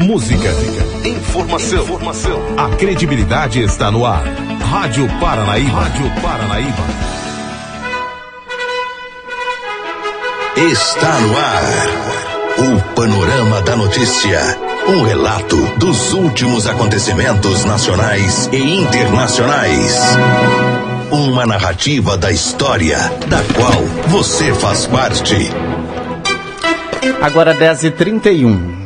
música, informação, informação. A credibilidade está no ar. Rádio Paranaíba. Rádio Paranaíba. Está no ar. O Panorama da Notícia. Um relato dos últimos acontecimentos nacionais e internacionais. Uma narrativa da história, da qual você faz parte. Agora 10h31.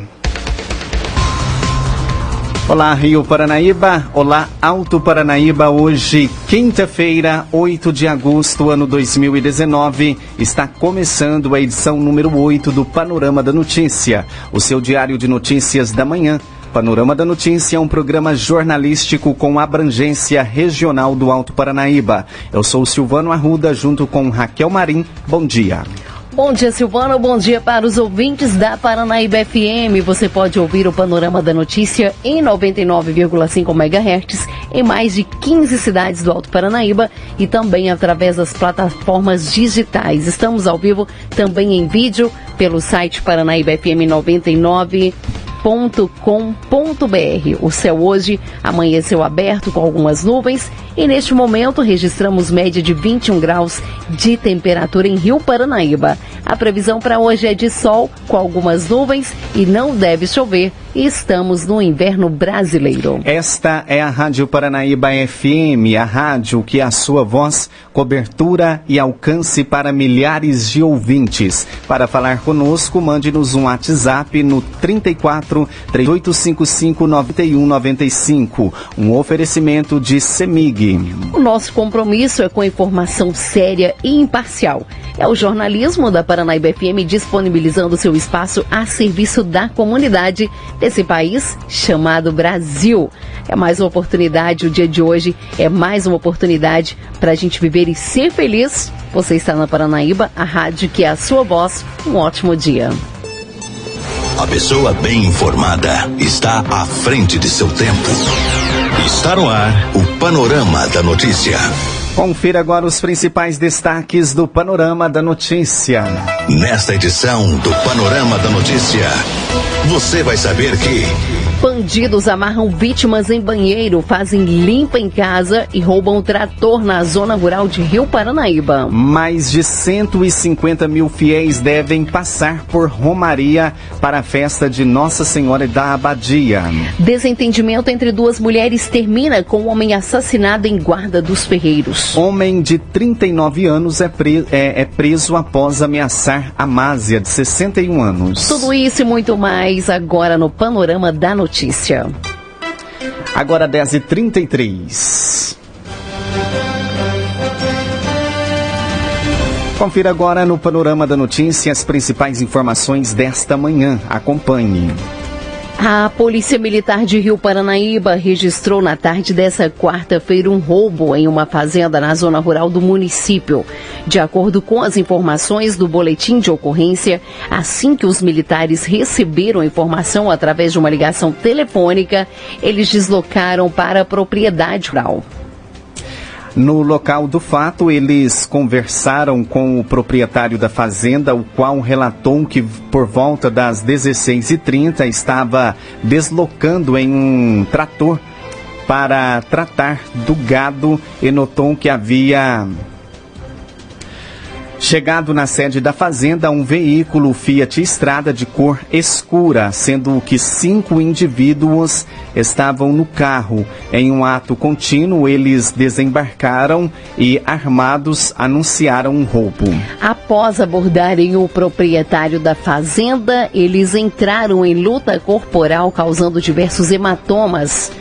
Olá, Rio Paranaíba. Olá, Alto Paranaíba. Hoje, quinta-feira, 8 de agosto, ano 2019, está começando a edição número 8 do Panorama da Notícia, o seu diário de notícias da manhã. Panorama da Notícia é um programa jornalístico com abrangência regional do Alto Paranaíba. Eu sou Silvano Arruda, junto com Raquel Marim. Bom dia. Bom dia, Silvano. Bom dia para os ouvintes da Paranaíba FM. Você pode ouvir o Panorama da Notícia em 99,5 MHz em mais de 15 cidades do Alto Paranaíba e também através das plataformas digitais. Estamos ao vivo também em vídeo pelo site Paranaíba FM 99 com.br. O céu hoje amanheceu aberto com algumas nuvens e neste momento registramos média de 21 graus de temperatura em Rio Paranaíba. A previsão para hoje é de sol com algumas nuvens e não deve chover. E estamos no inverno brasileiro. Esta é a Rádio Paranaíba FM, a rádio que a sua voz, cobertura e alcance para milhares de ouvintes. Para falar conosco, mande-nos um WhatsApp no 34 3855 9195. Um oferecimento de Semig. O nosso compromisso é com informação séria e imparcial. É o jornalismo da Paranaíba FM disponibilizando seu espaço a serviço da comunidade desse país chamado Brasil. É mais uma oportunidade, o dia de hoje é mais uma oportunidade para a gente viver e ser feliz. Você está na Paranaíba, a rádio que é a sua voz. Um ótimo dia. A pessoa bem informada está à frente de seu tempo. Está no ar o Panorama da Notícia. Confira agora os principais destaques do Panorama da Notícia. Nesta edição do Panorama da Notícia, você vai saber que. Bandidos amarram vítimas em banheiro, fazem limpa em casa e roubam trator na zona rural de Rio Paranaíba. Mais de 150 mil fiéis devem passar por Romaria para a festa de Nossa Senhora da Abadia. Desentendimento entre duas mulheres termina com um homem assassinado em Guarda dos Ferreiros. Homem de 39 anos é, pre é, é preso após ameaçar a Másia, de 61 anos. Tudo isso e muito mais agora no Panorama da Notícia notícia. Agora 10h33. Confira agora no Panorama da Notícia as principais informações desta manhã. Acompanhe. A Polícia Militar de Rio Paranaíba registrou na tarde dessa quarta-feira um roubo em uma fazenda na zona rural do município. De acordo com as informações do boletim de ocorrência, assim que os militares receberam a informação através de uma ligação telefônica, eles deslocaram para a propriedade rural. No local do fato, eles conversaram com o proprietário da fazenda, o qual relatou que por volta das 16h30 estava deslocando em um trator para tratar do gado e notou que havia Chegado na sede da fazenda, um veículo Fiat Estrada de cor escura, sendo que cinco indivíduos estavam no carro. Em um ato contínuo, eles desembarcaram e, armados, anunciaram um roubo. Após abordarem o proprietário da fazenda, eles entraram em luta corporal, causando diversos hematomas.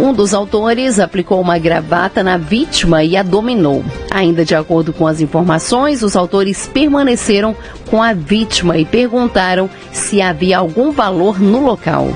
Um dos autores aplicou uma gravata na vítima e a dominou. Ainda de acordo com as informações, os autores permaneceram com a vítima e perguntaram se havia algum valor no local.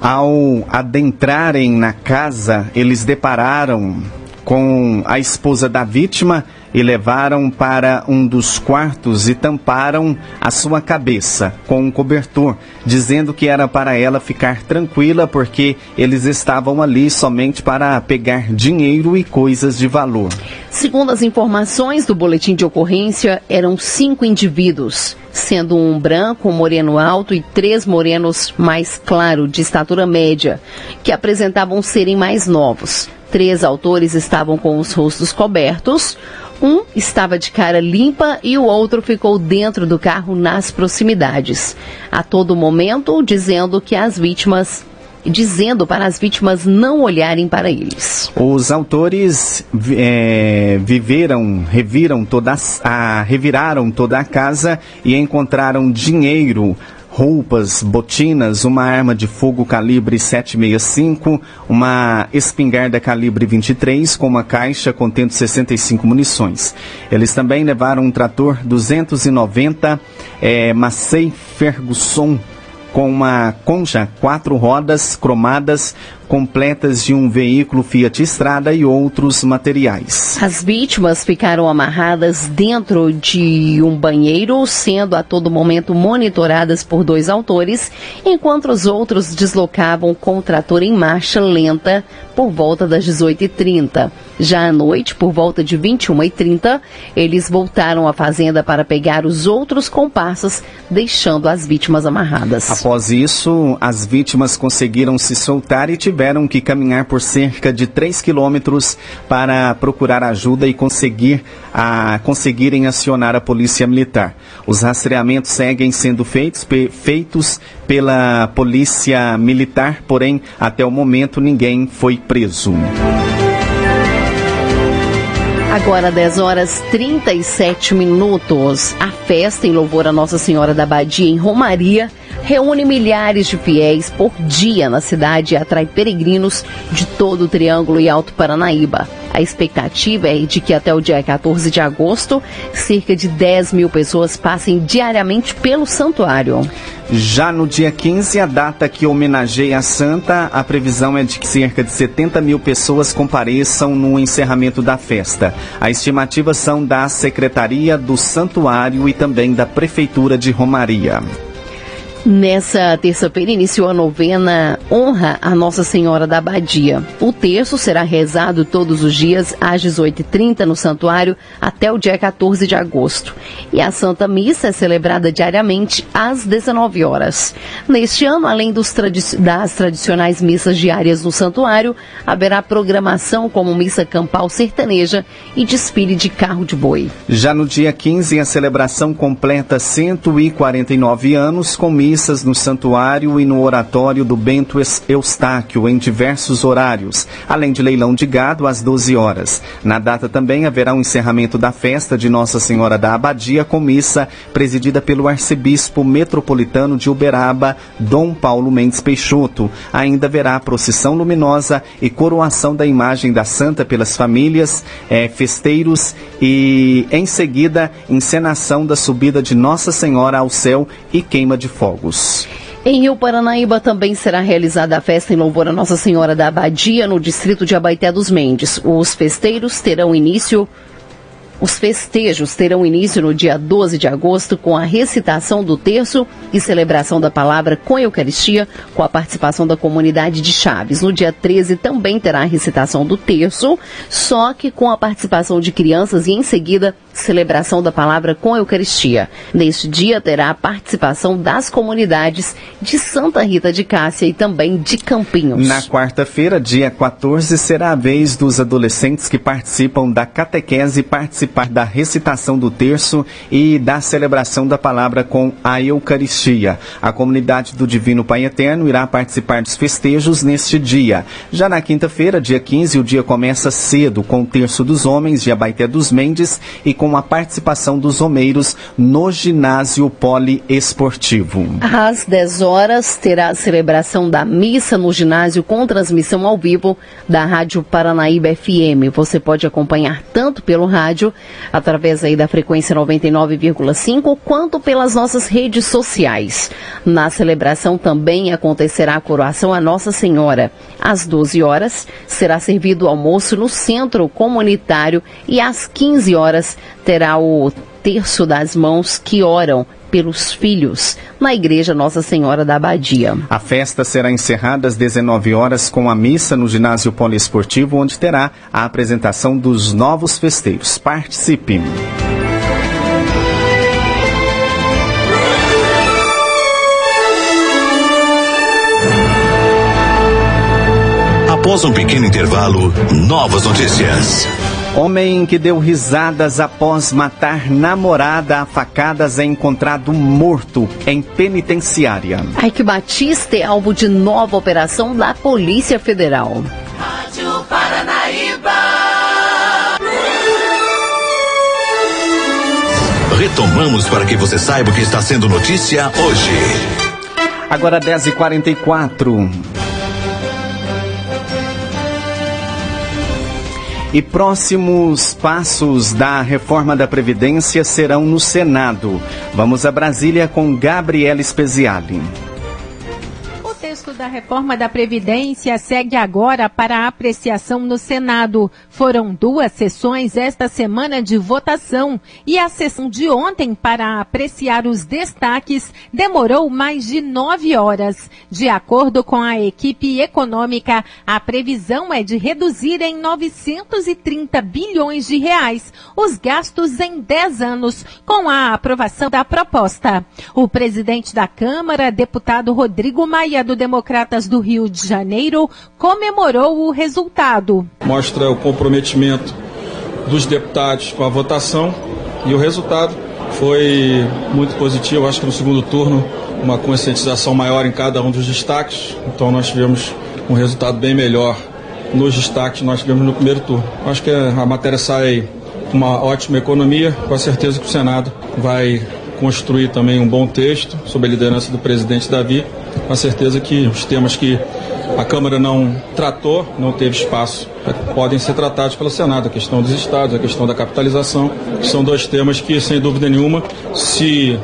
Ao adentrarem na casa, eles depararam com a esposa da vítima e levaram para um dos quartos e tamparam a sua cabeça com um cobertor, dizendo que era para ela ficar tranquila porque eles estavam ali somente para pegar dinheiro e coisas de valor. Segundo as informações do boletim de ocorrência, eram cinco indivíduos, sendo um branco, um moreno alto e três morenos mais claro, de estatura média, que apresentavam serem mais novos. Três autores estavam com os rostos cobertos, um estava de cara limpa e o outro ficou dentro do carro nas proximidades. A todo momento, dizendo que as vítimas dizendo para as vítimas não olharem para eles. Os autores é, viveram, reviram toda a, reviraram toda a casa e encontraram dinheiro roupas, botinas, uma arma de fogo calibre 765, uma espingarda calibre 23 com uma caixa contendo 65 munições. Eles também levaram um trator 290 é, Massey Ferguson com uma concha quatro rodas cromadas completas de um veículo Fiat Estrada e outros materiais. As vítimas ficaram amarradas dentro de um banheiro, sendo a todo momento monitoradas por dois autores, enquanto os outros deslocavam com o trator em marcha lenta por volta das 18h30. Já à noite, por volta de 21h30, eles voltaram à fazenda para pegar os outros comparsas, deixando as vítimas amarradas. Após isso, as vítimas conseguiram se soltar e tiveram tiveram que caminhar por cerca de 3 quilômetros para procurar ajuda e conseguir a, conseguirem acionar a polícia militar. Os rastreamentos seguem sendo feitos, pe, feitos pela polícia militar, porém, até o momento ninguém foi preso. Agora 10 horas 37 minutos. A festa em louvor a Nossa Senhora da Badia em Romaria reúne milhares de fiéis por dia na cidade e atrai peregrinos de todo o Triângulo e Alto Paranaíba. A expectativa é de que até o dia 14 de agosto, cerca de 10 mil pessoas passem diariamente pelo santuário. Já no dia 15, a data que homenageia a santa, a previsão é de que cerca de 70 mil pessoas compareçam no encerramento da festa. As estimativas são da Secretaria do Santuário e também da Prefeitura de Romaria. Nessa terça-feira iniciou a novena Honra a Nossa Senhora da Abadia. O terço será rezado todos os dias às 18h30 no santuário até o dia 14 de agosto. E a Santa Missa é celebrada diariamente às 19 horas. Neste ano, além tradi das tradicionais missas diárias no santuário, haverá programação como missa campal sertaneja e desfile de carro de boi. Já no dia 15, a celebração completa 149 anos com missa missas no santuário e no oratório do Bento Eustáquio em diversos horários, além de leilão de gado às 12 horas. Na data também haverá o um encerramento da festa de Nossa Senhora da Abadia com missa presidida pelo arcebispo metropolitano de Uberaba, Dom Paulo Mendes Peixoto. Ainda haverá procissão luminosa e coroação da imagem da santa pelas famílias, eh, festeiros e, em seguida, encenação da subida de Nossa Senhora ao céu e queima de fogo. Em Rio Paranaíba também será realizada a festa em louvor a Nossa Senhora da Abadia, no distrito de Abaité dos Mendes. Os festeiros terão início os festejos terão início no dia 12 de agosto com a recitação do terço e celebração da palavra com Eucaristia, com a participação da comunidade de Chaves. No dia 13 também terá a recitação do terço, só que com a participação de crianças e em seguida celebração da palavra com Eucaristia. Neste dia terá a participação das comunidades de Santa Rita de Cássia e também de Campinhos. Na quarta-feira, dia 14, será a vez dos adolescentes que participam da catequese participar da recitação do terço e da celebração da palavra com a Eucaristia. A comunidade do Divino Pai Eterno irá participar dos festejos neste dia. Já na quinta-feira, dia 15, o dia começa cedo com o terço dos homens de Abaité dos Mendes e com com a participação dos homeiros no ginásio poliesportivo. Às 10 horas terá a celebração da missa no ginásio com transmissão ao vivo da Rádio Paranaíba FM. Você pode acompanhar tanto pelo rádio, através aí da frequência 99,5, quanto pelas nossas redes sociais. Na celebração também acontecerá a coroação a Nossa Senhora. Às 12 horas será servido o almoço no centro comunitário e às 15 horas terá o terço das mãos que oram pelos filhos na Igreja Nossa Senhora da Abadia. A festa será encerrada às 19 horas com a missa no ginásio poliesportivo, onde terá a apresentação dos novos festeiros. Participe! Após um pequeno intervalo, novas notícias. Homem que deu risadas após matar namorada a facadas é encontrado morto em penitenciária. Ike Batista é alvo de nova operação da Polícia Federal. Rádio Paranaíba. Retomamos para que você saiba o que está sendo notícia hoje. Agora 10h44. E próximos passos da reforma da Previdência serão no Senado. Vamos a Brasília com Gabriela Speziali da reforma da Previdência segue agora para apreciação no Senado. Foram duas sessões esta semana de votação e a sessão de ontem para apreciar os destaques demorou mais de nove horas. De acordo com a equipe econômica, a previsão é de reduzir em 930 bilhões de reais os gastos em 10 anos com a aprovação da proposta. O presidente da Câmara, deputado Rodrigo Maia do Democratas do Rio de Janeiro comemorou o resultado. Mostra o comprometimento dos deputados com a votação e o resultado foi muito positivo. Acho que no segundo turno, uma conscientização maior em cada um dos destaques. Então, nós tivemos um resultado bem melhor nos destaques que nós tivemos no primeiro turno. Acho que a matéria sai com uma ótima economia. Com certeza que o Senado vai construir também um bom texto sob a liderança do presidente Davi com a certeza que os temas que a Câmara não tratou, não teve espaço, podem ser tratados pelo Senado, a questão dos estados, a questão da capitalização, são dois temas que, sem dúvida nenhuma, se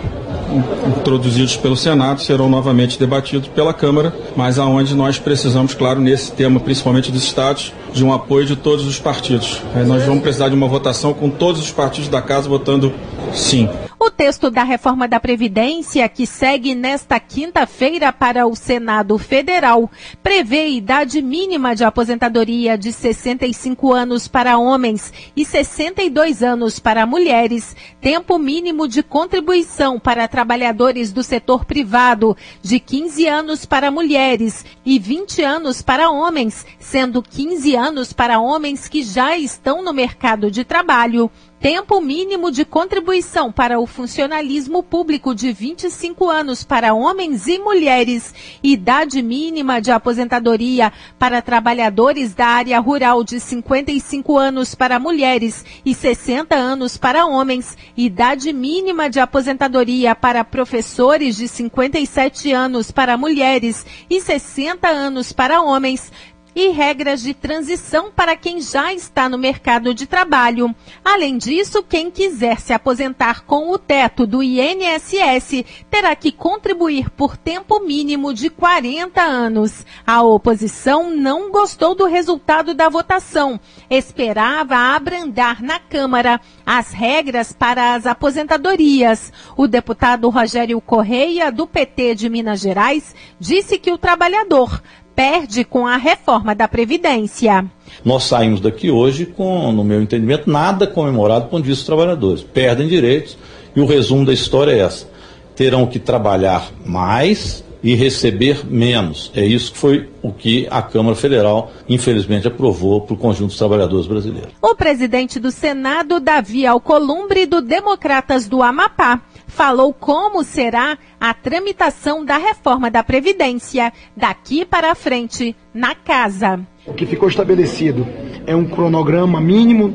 introduzidos pelo Senado serão novamente debatidos pela Câmara, mas aonde nós precisamos, claro, nesse tema, principalmente dos estados, de um apoio de todos os partidos. Aí nós vamos precisar de uma votação com todos os partidos da casa votando sim. O texto da reforma da Previdência, que segue nesta quinta-feira para o Senado Federal, prevê idade mínima de aposentadoria de 65 anos para homens e 62 anos para mulheres, tempo mínimo de contribuição para trabalhadores do setor privado de 15 anos para mulheres e 20 anos para homens, sendo 15 anos para homens que já estão no mercado de trabalho tempo mínimo de contribuição para o funcionalismo público de 25 anos para homens e mulheres, idade mínima de aposentadoria para trabalhadores da área rural de 55 anos para mulheres e 60 anos para homens, idade mínima de aposentadoria para professores de 57 anos para mulheres e 60 anos para homens, e regras de transição para quem já está no mercado de trabalho. Além disso, quem quiser se aposentar com o teto do INSS terá que contribuir por tempo mínimo de 40 anos. A oposição não gostou do resultado da votação. Esperava abrandar na Câmara as regras para as aposentadorias. O deputado Rogério Correia, do PT de Minas Gerais, disse que o trabalhador perde com a reforma da Previdência. Nós saímos daqui hoje com, no meu entendimento, nada comemorado do ponto de vista dos trabalhadores. Perdem direitos e o resumo da história é essa. Terão que trabalhar mais e receber menos. É isso que foi o que a Câmara Federal, infelizmente, aprovou para o conjunto dos trabalhadores brasileiros. O presidente do Senado, Davi Alcolumbre, do Democratas do Amapá, falou como será a tramitação da reforma da Previdência daqui para frente na casa. O que ficou estabelecido é um cronograma mínimo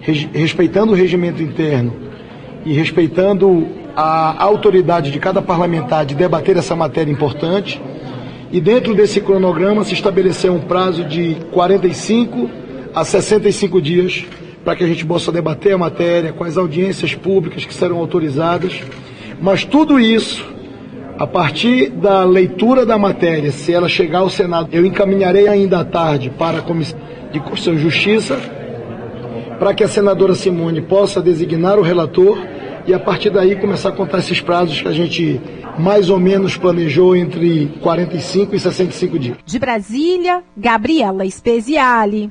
respeitando o regimento interno e respeitando a autoridade de cada parlamentar de debater essa matéria importante. E dentro desse cronograma se estabeleceu um prazo de 45 a 65 dias para que a gente possa debater a matéria as audiências públicas que serão autorizadas. Mas tudo isso, a partir da leitura da matéria, se ela chegar ao Senado, eu encaminharei ainda à tarde para a Comissão de Constituição e Justiça, para que a senadora Simone possa designar o relator e a partir daí começar a contar esses prazos que a gente mais ou menos planejou entre 45 e 65 dias. De Brasília, Gabriela Speziale.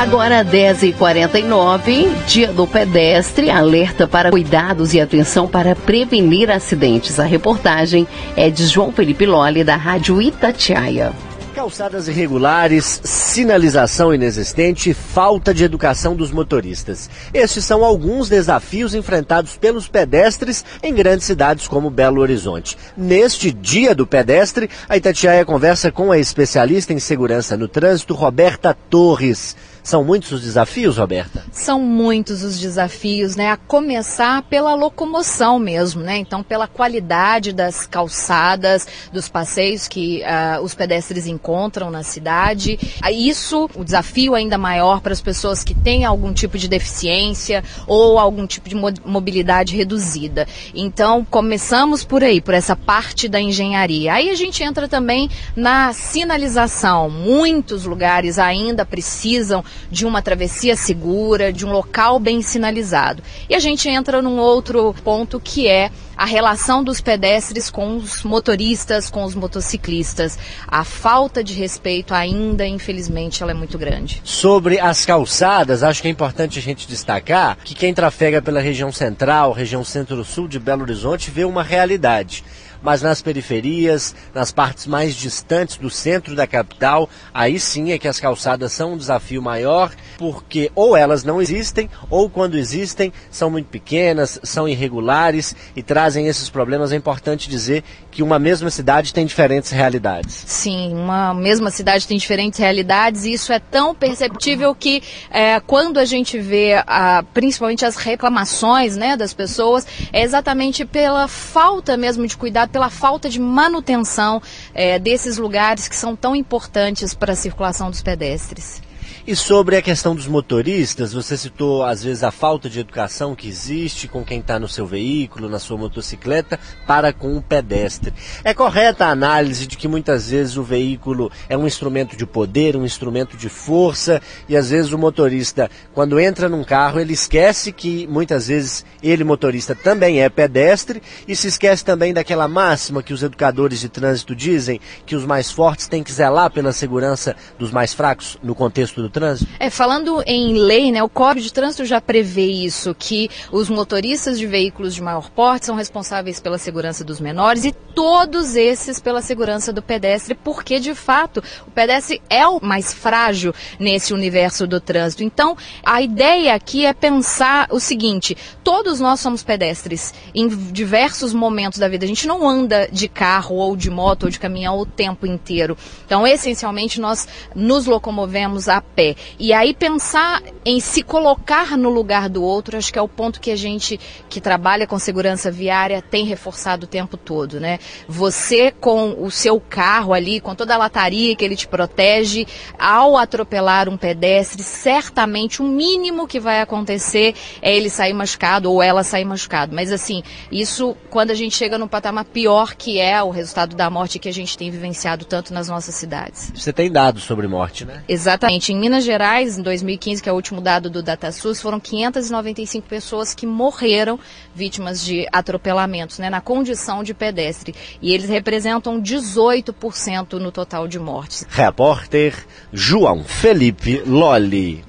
Agora 10h49, dia do pedestre, alerta para cuidados e atenção para prevenir acidentes. A reportagem é de João Felipe Lolli, da Rádio Itatiaia. Calçadas irregulares, sinalização inexistente, falta de educação dos motoristas. Estes são alguns desafios enfrentados pelos pedestres em grandes cidades como Belo Horizonte. Neste Dia do Pedestre, a Itatiaia conversa com a especialista em segurança no trânsito, Roberta Torres. São muitos os desafios, Roberta? São muitos os desafios, né? A começar pela locomoção mesmo, né? Então, pela qualidade das calçadas, dos passeios que uh, os pedestres encontram na cidade. Isso, o desafio ainda maior para as pessoas que têm algum tipo de deficiência ou algum tipo de mobilidade reduzida. Então, começamos por aí, por essa parte da engenharia. Aí a gente entra também na sinalização. Muitos lugares ainda precisam de uma travessia segura, de um local bem sinalizado. E a gente entra num outro ponto que é a relação dos pedestres com os motoristas, com os motociclistas. A falta de respeito ainda, infelizmente, ela é muito grande. Sobre as calçadas, acho que é importante a gente destacar que quem trafega pela região central, região centro-sul de Belo Horizonte, vê uma realidade mas nas periferias, nas partes mais distantes do centro da capital, aí sim é que as calçadas são um desafio maior, porque ou elas não existem, ou quando existem, são muito pequenas, são irregulares e trazem esses problemas. É importante dizer que uma mesma cidade tem diferentes realidades. Sim, uma mesma cidade tem diferentes realidades e isso é tão perceptível que é, quando a gente vê a, principalmente as reclamações né, das pessoas, é exatamente pela falta mesmo de cuidado pela falta de manutenção é, desses lugares que são tão importantes para a circulação dos pedestres. E sobre a questão dos motoristas, você citou às vezes a falta de educação que existe com quem está no seu veículo, na sua motocicleta, para com o pedestre. É correta a análise de que muitas vezes o veículo é um instrumento de poder, um instrumento de força, e às vezes o motorista, quando entra num carro, ele esquece que muitas vezes ele, motorista, também é pedestre, e se esquece também daquela máxima que os educadores de trânsito dizem, que os mais fortes têm que zelar pela segurança dos mais fracos no contexto do trânsito? É, falando em lei, né, o Código de Trânsito já prevê isso, que os motoristas de veículos de maior porte são responsáveis pela segurança dos menores e todos esses pela segurança do pedestre, porque de fato o pedestre é o mais frágil nesse universo do trânsito. Então, a ideia aqui é pensar o seguinte: todos nós somos pedestres em diversos momentos da vida. A gente não anda de carro ou de moto ou de caminhão o tempo inteiro. Então, essencialmente, nós nos locomovemos a pé pé. E aí pensar em se colocar no lugar do outro, acho que é o ponto que a gente que trabalha com segurança viária tem reforçado o tempo todo, né? Você com o seu carro ali, com toda a lataria que ele te protege, ao atropelar um pedestre, certamente o mínimo que vai acontecer é ele sair machucado ou ela sair machucado. Mas assim, isso quando a gente chega no patamar pior que é o resultado da morte que a gente tem vivenciado tanto nas nossas cidades. Você tem dados sobre morte, né? Exatamente. Em Minas Gerais, em 2015, que é o último dado do DataSUS, foram 595 pessoas que morreram vítimas de atropelamentos, né, na condição de pedestre. E eles representam 18% no total de mortes. Repórter João Felipe Lolli.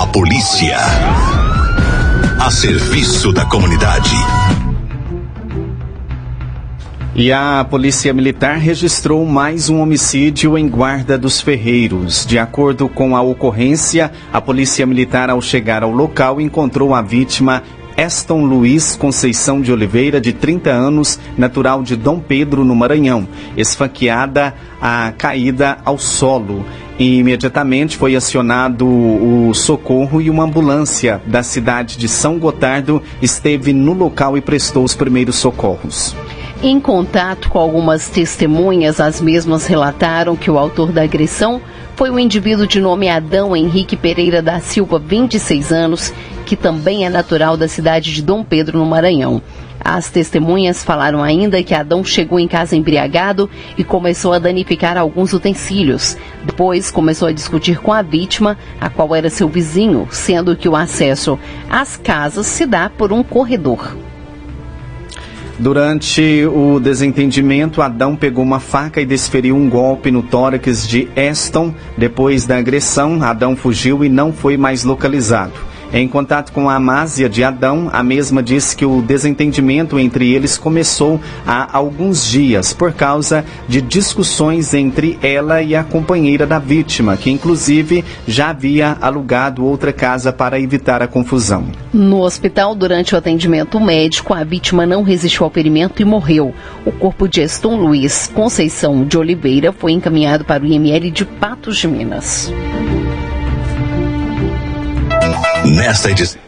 A polícia. A serviço da comunidade. E a Polícia Militar registrou mais um homicídio em Guarda dos Ferreiros. De acordo com a ocorrência, a Polícia Militar, ao chegar ao local, encontrou a vítima Eston Luiz Conceição de Oliveira, de 30 anos, natural de Dom Pedro, no Maranhão, esfaqueada a caída ao solo. E imediatamente foi acionado o socorro e uma ambulância da cidade de São Gotardo esteve no local e prestou os primeiros socorros. Em contato com algumas testemunhas, as mesmas relataram que o autor da agressão foi o indivíduo de nome Adão Henrique Pereira da Silva, 26 anos, que também é natural da cidade de Dom Pedro, no Maranhão. As testemunhas falaram ainda que Adão chegou em casa embriagado e começou a danificar alguns utensílios. Depois começou a discutir com a vítima, a qual era seu vizinho, sendo que o acesso às casas se dá por um corredor. Durante o desentendimento, Adão pegou uma faca e desferiu um golpe no tórax de Aston. Depois da agressão, Adão fugiu e não foi mais localizado. Em contato com a Amásia de Adão, a mesma disse que o desentendimento entre eles começou há alguns dias por causa de discussões entre ela e a companheira da vítima, que inclusive já havia alugado outra casa para evitar a confusão. No hospital, durante o atendimento médico, a vítima não resistiu ao ferimento e morreu. O corpo de Eston Luiz Conceição de Oliveira foi encaminhado para o IML de Patos de Minas. Nesta edição.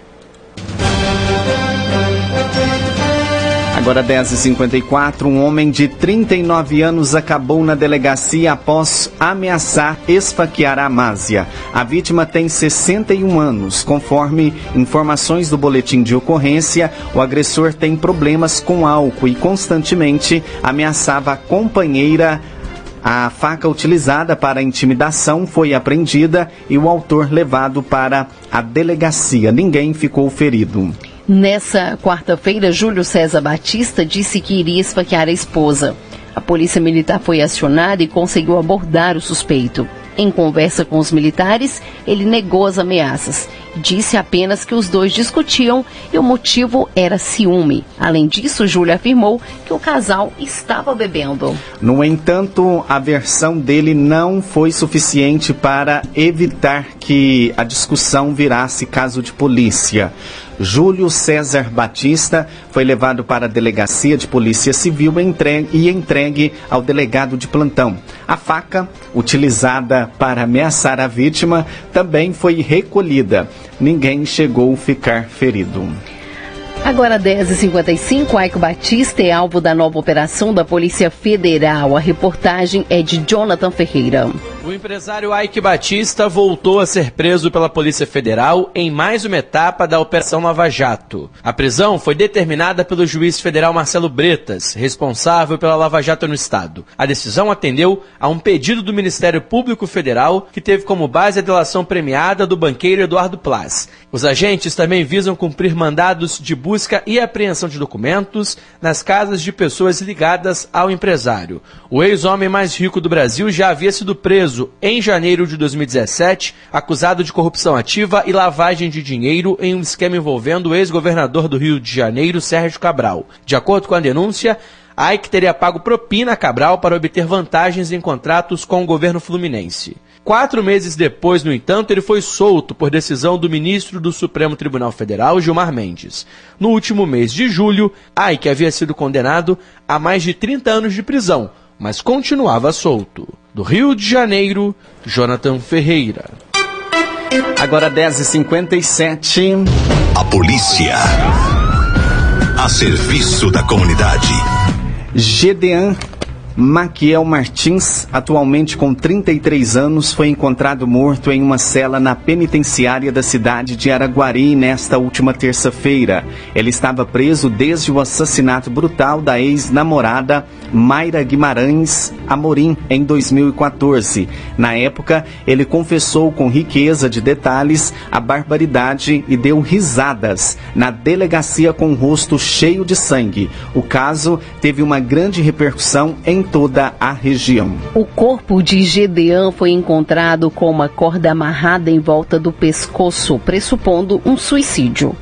Agora 10h54, um homem de 39 anos acabou na delegacia após ameaçar esfaquear a Amásia. A vítima tem 61 anos. Conforme informações do boletim de ocorrência, o agressor tem problemas com álcool e constantemente ameaçava a companheira a faca utilizada para intimidação foi apreendida e o autor levado para a delegacia. Ninguém ficou ferido. Nessa quarta-feira, Júlio César Batista disse que iria esfaquear a esposa. A polícia militar foi acionada e conseguiu abordar o suspeito. Em conversa com os militares, ele negou as ameaças. Disse apenas que os dois discutiam e o motivo era ciúme. Além disso, Júlia afirmou que o casal estava bebendo. No entanto, a versão dele não foi suficiente para evitar que a discussão virasse caso de polícia. Júlio César Batista foi levado para a delegacia de polícia civil e entregue ao delegado de plantão. A faca, utilizada para ameaçar a vítima, também foi recolhida. Ninguém chegou a ficar ferido. Agora 10h55, Aico Batista é alvo da nova operação da Polícia Federal. A reportagem é de Jonathan Ferreira. O empresário Ike Batista voltou a ser preso pela Polícia Federal em mais uma etapa da Operação Lava Jato. A prisão foi determinada pelo juiz federal Marcelo Bretas, responsável pela Lava Jato no Estado. A decisão atendeu a um pedido do Ministério Público Federal, que teve como base a delação premiada do banqueiro Eduardo Plas. Os agentes também visam cumprir mandados de busca e apreensão de documentos nas casas de pessoas ligadas ao empresário. O ex-homem mais rico do Brasil já havia sido preso preso em janeiro de 2017, acusado de corrupção ativa e lavagem de dinheiro em um esquema envolvendo o ex-governador do Rio de Janeiro, Sérgio Cabral. De acordo com a denúncia, Ike teria pago propina a Cabral para obter vantagens em contratos com o governo fluminense. Quatro meses depois, no entanto, ele foi solto por decisão do ministro do Supremo Tribunal Federal, Gilmar Mendes. No último mês de julho, Ike havia sido condenado a mais de 30 anos de prisão, mas continuava solto. Do Rio de Janeiro, Jonathan Ferreira. Agora 10h57. A polícia. A serviço da comunidade. Gedean Maquiel Martins, atualmente com 33 anos, foi encontrado morto em uma cela na penitenciária da cidade de Araguari nesta última terça-feira. Ele estava preso desde o assassinato brutal da ex-namorada Mayra Guimarães Amorim em 2014. Na época, ele confessou com riqueza de detalhes a barbaridade e deu risadas na delegacia com o rosto cheio de sangue. O caso teve uma grande repercussão em toda a região. O corpo de Gedeão foi encontrado com uma corda amarrada em volta do pescoço, pressupondo um suicídio.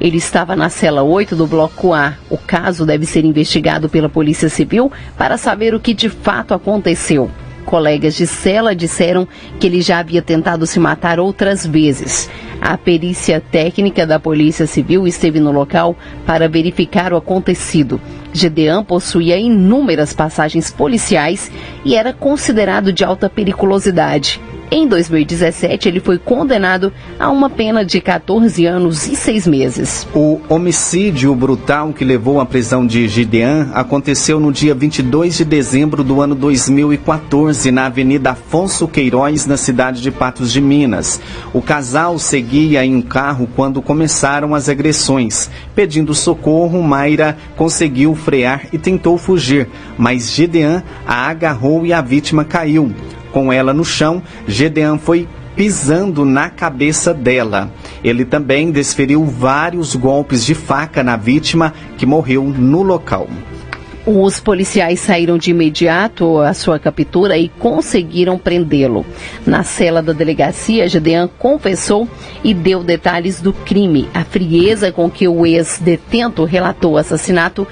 Ele estava na cela 8 do bloco A. O caso deve ser investigado pela Polícia Civil para saber o que de fato aconteceu. Colegas de cela disseram que ele já havia tentado se matar outras vezes. A perícia técnica da Polícia Civil esteve no local para verificar o acontecido. Gedean possuía inúmeras passagens policiais e era considerado de alta periculosidade. Em 2017, ele foi condenado a uma pena de 14 anos e 6 meses. O homicídio brutal que levou à prisão de Gideon aconteceu no dia 22 de dezembro do ano 2014, na Avenida Afonso Queiroz, na cidade de Patos de Minas. O casal seguia em um carro quando começaram as agressões. Pedindo socorro, Mayra conseguiu frear e tentou fugir, mas Gideon a agarrou e a vítima caiu. Com ela no chão, Gedeon foi pisando na cabeça dela. Ele também desferiu vários golpes de faca na vítima, que morreu no local. Os policiais saíram de imediato à sua captura e conseguiram prendê-lo. Na cela da delegacia, Gedean confessou e deu detalhes do crime. A frieza com que o ex-detento relatou o assassinato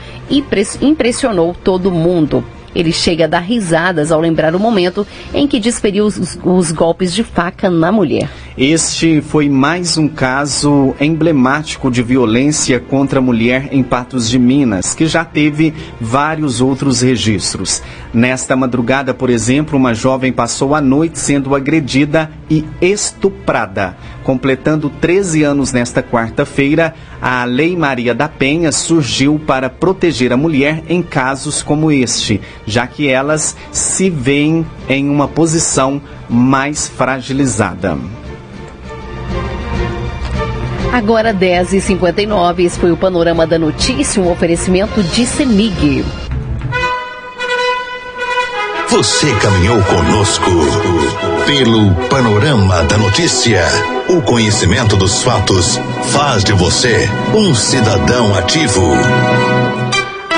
impressionou todo mundo. Ele chega a dar risadas ao lembrar o momento em que desferiu os, os golpes de faca na mulher. Este foi mais um caso emblemático de violência contra a mulher em Patos de Minas, que já teve vários outros registros. Nesta madrugada, por exemplo, uma jovem passou a noite sendo agredida e estuprada. Completando 13 anos nesta quarta-feira, a Lei Maria da Penha surgiu para proteger a mulher em casos como este, já que elas se veem em uma posição mais fragilizada. Agora 10h59, esse foi o Panorama da Notícia, um oferecimento de CEMIG. Você caminhou conosco pelo Panorama da Notícia. O conhecimento dos fatos faz de você um cidadão ativo.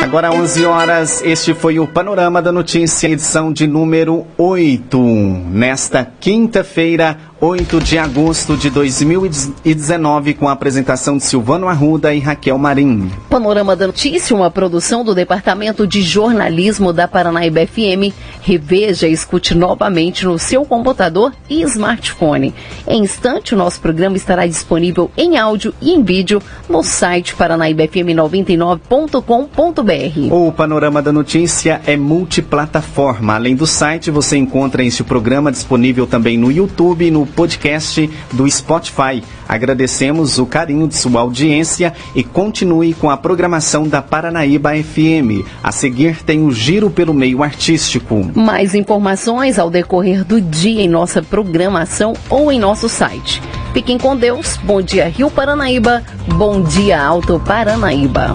Agora 11 horas, este foi o Panorama da Notícia, edição de número 8. Nesta quinta-feira, 8 de agosto de 2019, com a apresentação de Silvano Arruda e Raquel Marim. Panorama da Notícia, uma produção do Departamento de Jornalismo da Paranaíba FM. Reveja e escute novamente no seu computador e smartphone. Em instante, o nosso programa estará disponível em áudio e em vídeo no site paranaibfm99.com.br. O Panorama da Notícia é multiplataforma. Além do site, você encontra este programa disponível também no YouTube e no podcast do Spotify. Agradecemos o carinho de sua audiência e continue com a programação da Paranaíba FM. A seguir tem o Giro pelo Meio Artístico. Mais informações ao decorrer do dia em nossa programação ou em nosso site. Fiquem com Deus. Bom dia, Rio Paranaíba. Bom dia, Alto Paranaíba.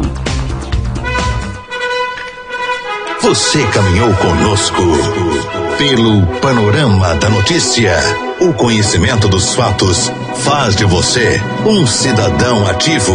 Você caminhou conosco pelo Panorama da Notícia. O conhecimento dos fatos faz de você um cidadão ativo.